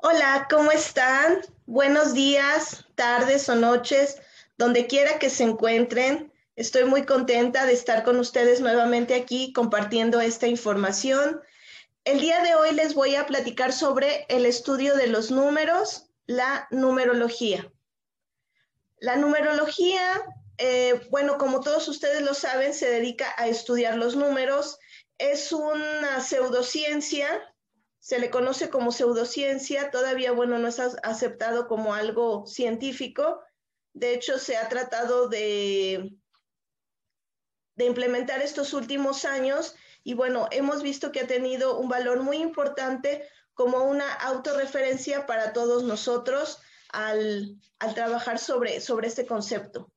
Hola, ¿cómo están? Buenos días, tardes o noches, donde quiera que se encuentren. Estoy muy contenta de estar con ustedes nuevamente aquí compartiendo esta información. El día de hoy les voy a platicar sobre el estudio de los números, la numerología. La numerología, eh, bueno, como todos ustedes lo saben, se dedica a estudiar los números. Es una pseudociencia se le conoce como pseudociencia, todavía, bueno, no es aceptado como algo científico. De hecho, se ha tratado de, de implementar estos últimos años y bueno, hemos visto que ha tenido un valor muy importante como una autorreferencia para todos nosotros al, trabajar sobre, sobre este concepto.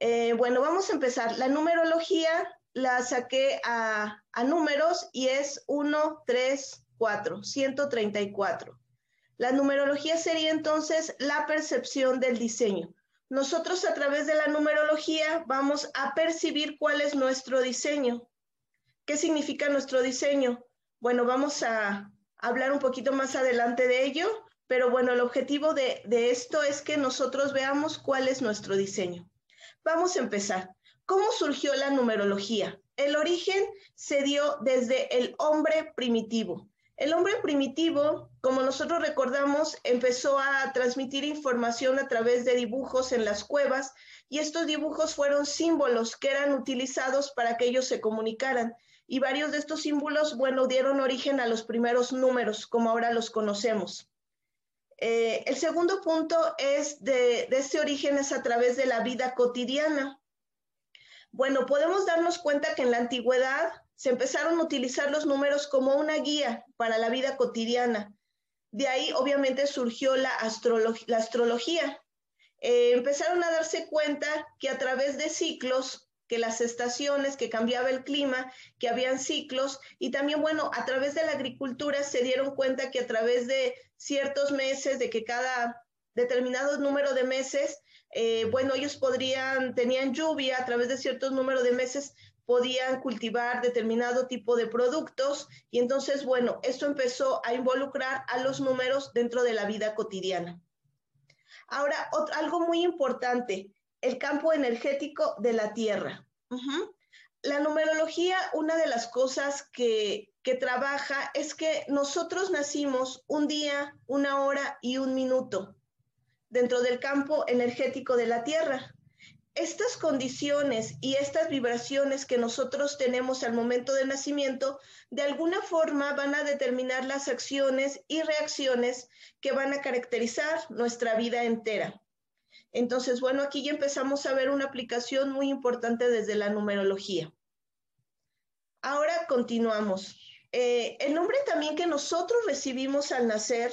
Eh, bueno, vamos a empezar. La numerología la saqué a, a números y es 1, 3, 4, 134. La numerología sería entonces la percepción del diseño. Nosotros a través de la numerología vamos a percibir cuál es nuestro diseño. ¿Qué significa nuestro diseño? Bueno, vamos a hablar un poquito más adelante de ello, pero bueno, el objetivo de, de esto es que nosotros veamos cuál es nuestro diseño. Vamos a empezar. ¿Cómo surgió la numerología? El origen se dio desde el hombre primitivo. El hombre primitivo, como nosotros recordamos, empezó a transmitir información a través de dibujos en las cuevas y estos dibujos fueron símbolos que eran utilizados para que ellos se comunicaran. Y varios de estos símbolos, bueno, dieron origen a los primeros números, como ahora los conocemos. Eh, el segundo punto es de, de este origen es a través de la vida cotidiana. Bueno, podemos darnos cuenta que en la antigüedad se empezaron a utilizar los números como una guía para la vida cotidiana. De ahí obviamente surgió la, astrología. Eh, empezaron a darse cuenta que a través de ciclos, que las estaciones, que cambiaba el clima, que habían ciclos, y también, bueno, a través de la agricultura se dieron cuenta que a través de ciertos meses, de que cada determinado número de meses, eh, bueno, ellos podrían, tenían lluvia a través de ciertos números de meses, podían cultivar determinado tipo de productos y entonces, bueno, esto empezó a involucrar a los números dentro de la vida cotidiana. Ahora, algo muy importante, el campo energético de la Tierra. La numerología, una de las cosas que, que trabaja es que nosotros nacimos un día, una hora y un minuto dentro del campo energético de la Tierra estas condiciones y estas vibraciones que nosotros tenemos al momento del nacimiento, de alguna forma van a determinar las acciones y reacciones que van a caracterizar nuestra vida entera. Entonces, bueno, aquí ya empezamos a ver una aplicación muy importante desde la numerología. Ahora continuamos. Eh, el nombre también que nosotros recibimos al nacer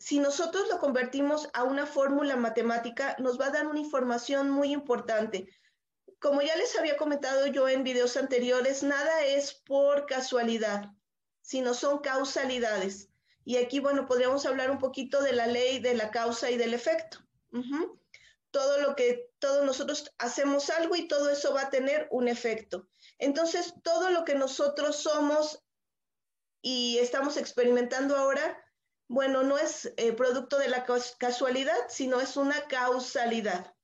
si nosotros lo convertimos a una fórmula matemática, nos va a dar una información muy importante. Como ya les había comentado yo en videos anteriores, nada es por casualidad, sino son causalidades. Y aquí, bueno, podríamos hablar un poquito de la ley de la causa y del efecto. Todo lo que, todos nosotros hacemos algo y todo eso va a tener un efecto. Entonces, todo lo que nosotros somos y estamos experimentando ahora, bueno, no es eh, producto de la casualidad, sino es una causalidad.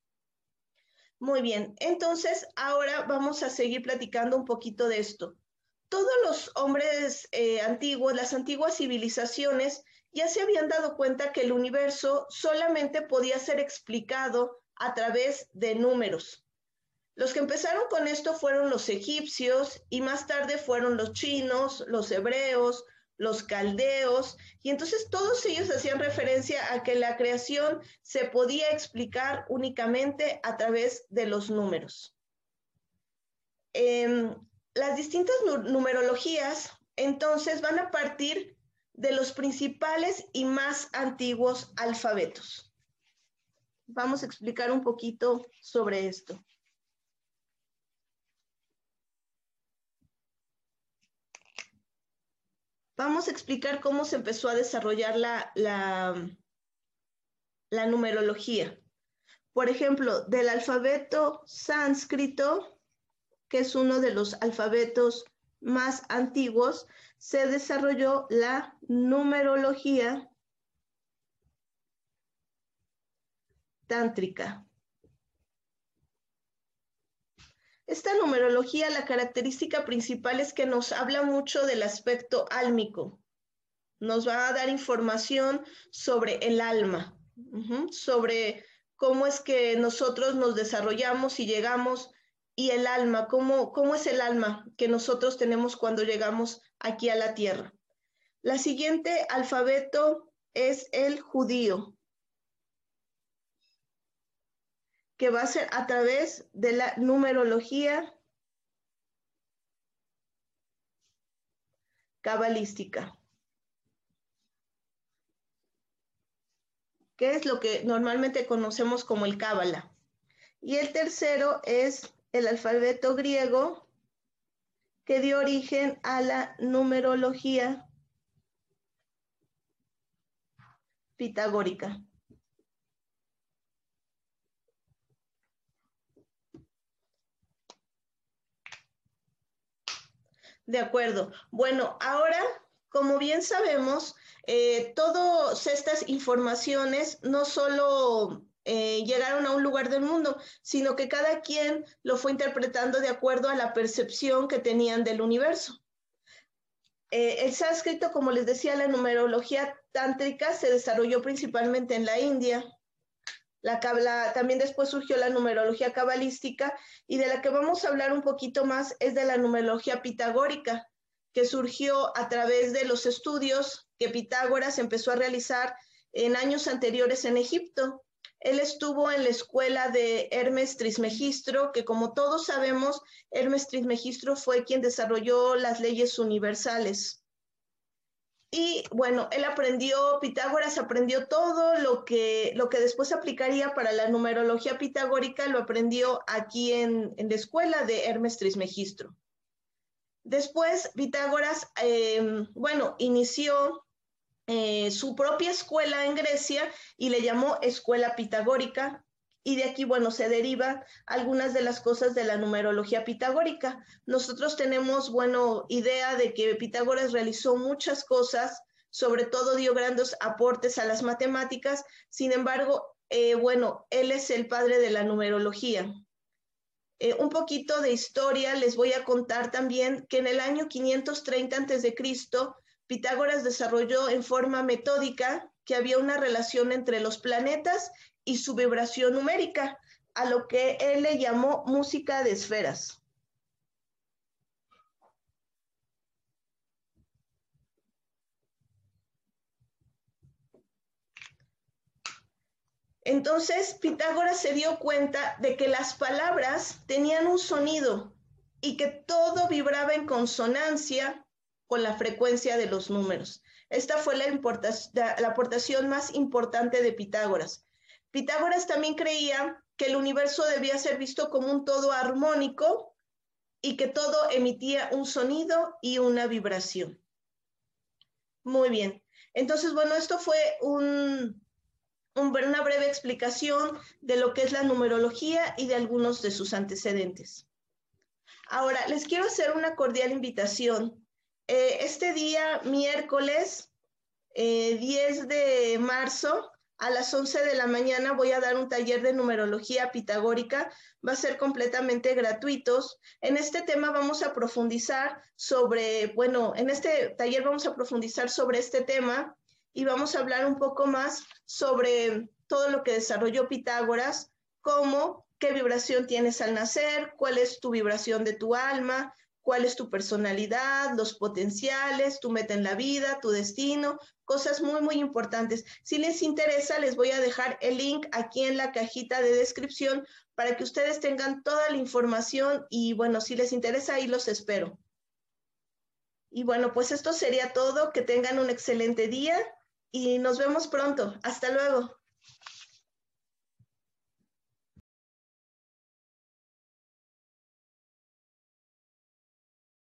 Muy bien, entonces ahora vamos a seguir platicando un poquito de esto. Todos los hombres eh, antiguos, las antiguas civilizaciones, ya se habían dado cuenta que el universo solamente podía ser explicado a través de números. Los que empezaron con esto fueron los egipcios y más tarde fueron los chinos, los hebreos, los caldeos, y entonces todos ellos hacían referencia a que la creación se podía explicar únicamente a través de los números. Em, las distintas numerologías entonces van a partir de los principales y más antiguos alfabetos. Vamos a explicar un poquito sobre esto. Vamos a explicar cómo se empezó a desarrollar la, la, numerología. Por ejemplo, del alfabeto sánscrito, que es uno de los alfabetos más antiguos, se desarrolló la numerología tántrica. Esta numerología, la característica principal es que nos habla mucho del aspecto álmico. Nos va a dar información sobre el alma, sobre cómo es que nosotros nos desarrollamos y llegamos y el alma, cómo, cómo es el alma que nosotros tenemos cuando llegamos aquí a la tierra. La siguiente alfabeto es el judío. Que va a ser a través de la numerología cabalística. que es lo que normalmente conocemos como el cábala. Y el tercero es el alfabeto griego que dio origen a la numerología pitagórica. De acuerdo. Bueno, ahora, como bien sabemos, eh, todas estas informaciones no solo eh, llegaron a un lugar del mundo, sino que cada quien lo fue interpretando de acuerdo a la percepción que tenían del universo. Eh, el sánscrito, como les decía, la numerología tántrica se desarrolló principalmente en la India, la, también después surgió la numerología cabalística y de la que vamos a hablar un poquito más es de la numerología pitagórica, que surgió a través de los estudios que Pitágoras empezó a realizar en años anteriores en Egipto. Él estuvo en la escuela de Hermes Trismegistro, que como todos sabemos, Hermes Trismegistro fue quien desarrolló las leyes universales. Y bueno, él aprendió, Pitágoras aprendió todo lo que, lo que después aplicaría para la numerología pitagórica, lo aprendió aquí en, la escuela de Hermes Trismegistro. Después, Pitágoras, em, bueno, inició eh, su propia escuela en Grecia y le llamó escuela pitagórica, y de aquí, bueno, se deriva algunas de las cosas de la numerología pitagórica. Nosotros tenemos, bueno, idea de que Pitágoras realizó muchas cosas, sobre todo dio grandes aportes a las matemáticas, sin embargo, eh, bueno, él es el padre de la numerología. Eh, un poquito de historia les voy a contar también que en el año 530 a.C., Pitágoras desarrolló en forma metódica que había una relación entre los planetas y su vibración numérica, a lo que él le llamó música de esferas. Entonces Pitágoras se dio cuenta de que las palabras tenían un sonido y que todo vibraba en consonancia con la frecuencia de los números. Esta fue la, aportación más importante de Pitágoras. Pitágoras también creía que el universo debía ser visto como un todo armónico y que todo emitía un sonido y una vibración. Muy bien. Entonces, bueno, esto fue una breve explicación de lo que es la numerología y de algunos de sus antecedentes. Ahora, les quiero hacer una cordial invitación. Eh, este día, miércoles 10 eh, de marzo, a las 11 de la mañana voy a dar un taller de numerología pitagórica. Va a ser completamente gratuitos. En este tema vamos a profundizar sobre, bueno, en este taller vamos a profundizar sobre este tema y vamos a hablar un poco más sobre todo lo que desarrolló Pitágoras, cómo, qué vibración tienes al nacer, cuál es tu vibración de tu alma, cuál es tu personalidad, los potenciales, tu meta en la vida, tu destino, cosas muy, muy importantes. Si les interesa, les voy a dejar el link aquí en la cajita de descripción para que ustedes tengan toda la información y bueno, si les interesa, ahí los espero. Y bueno, pues esto sería todo. Que tengan un excelente día y nos vemos pronto. Hasta luego.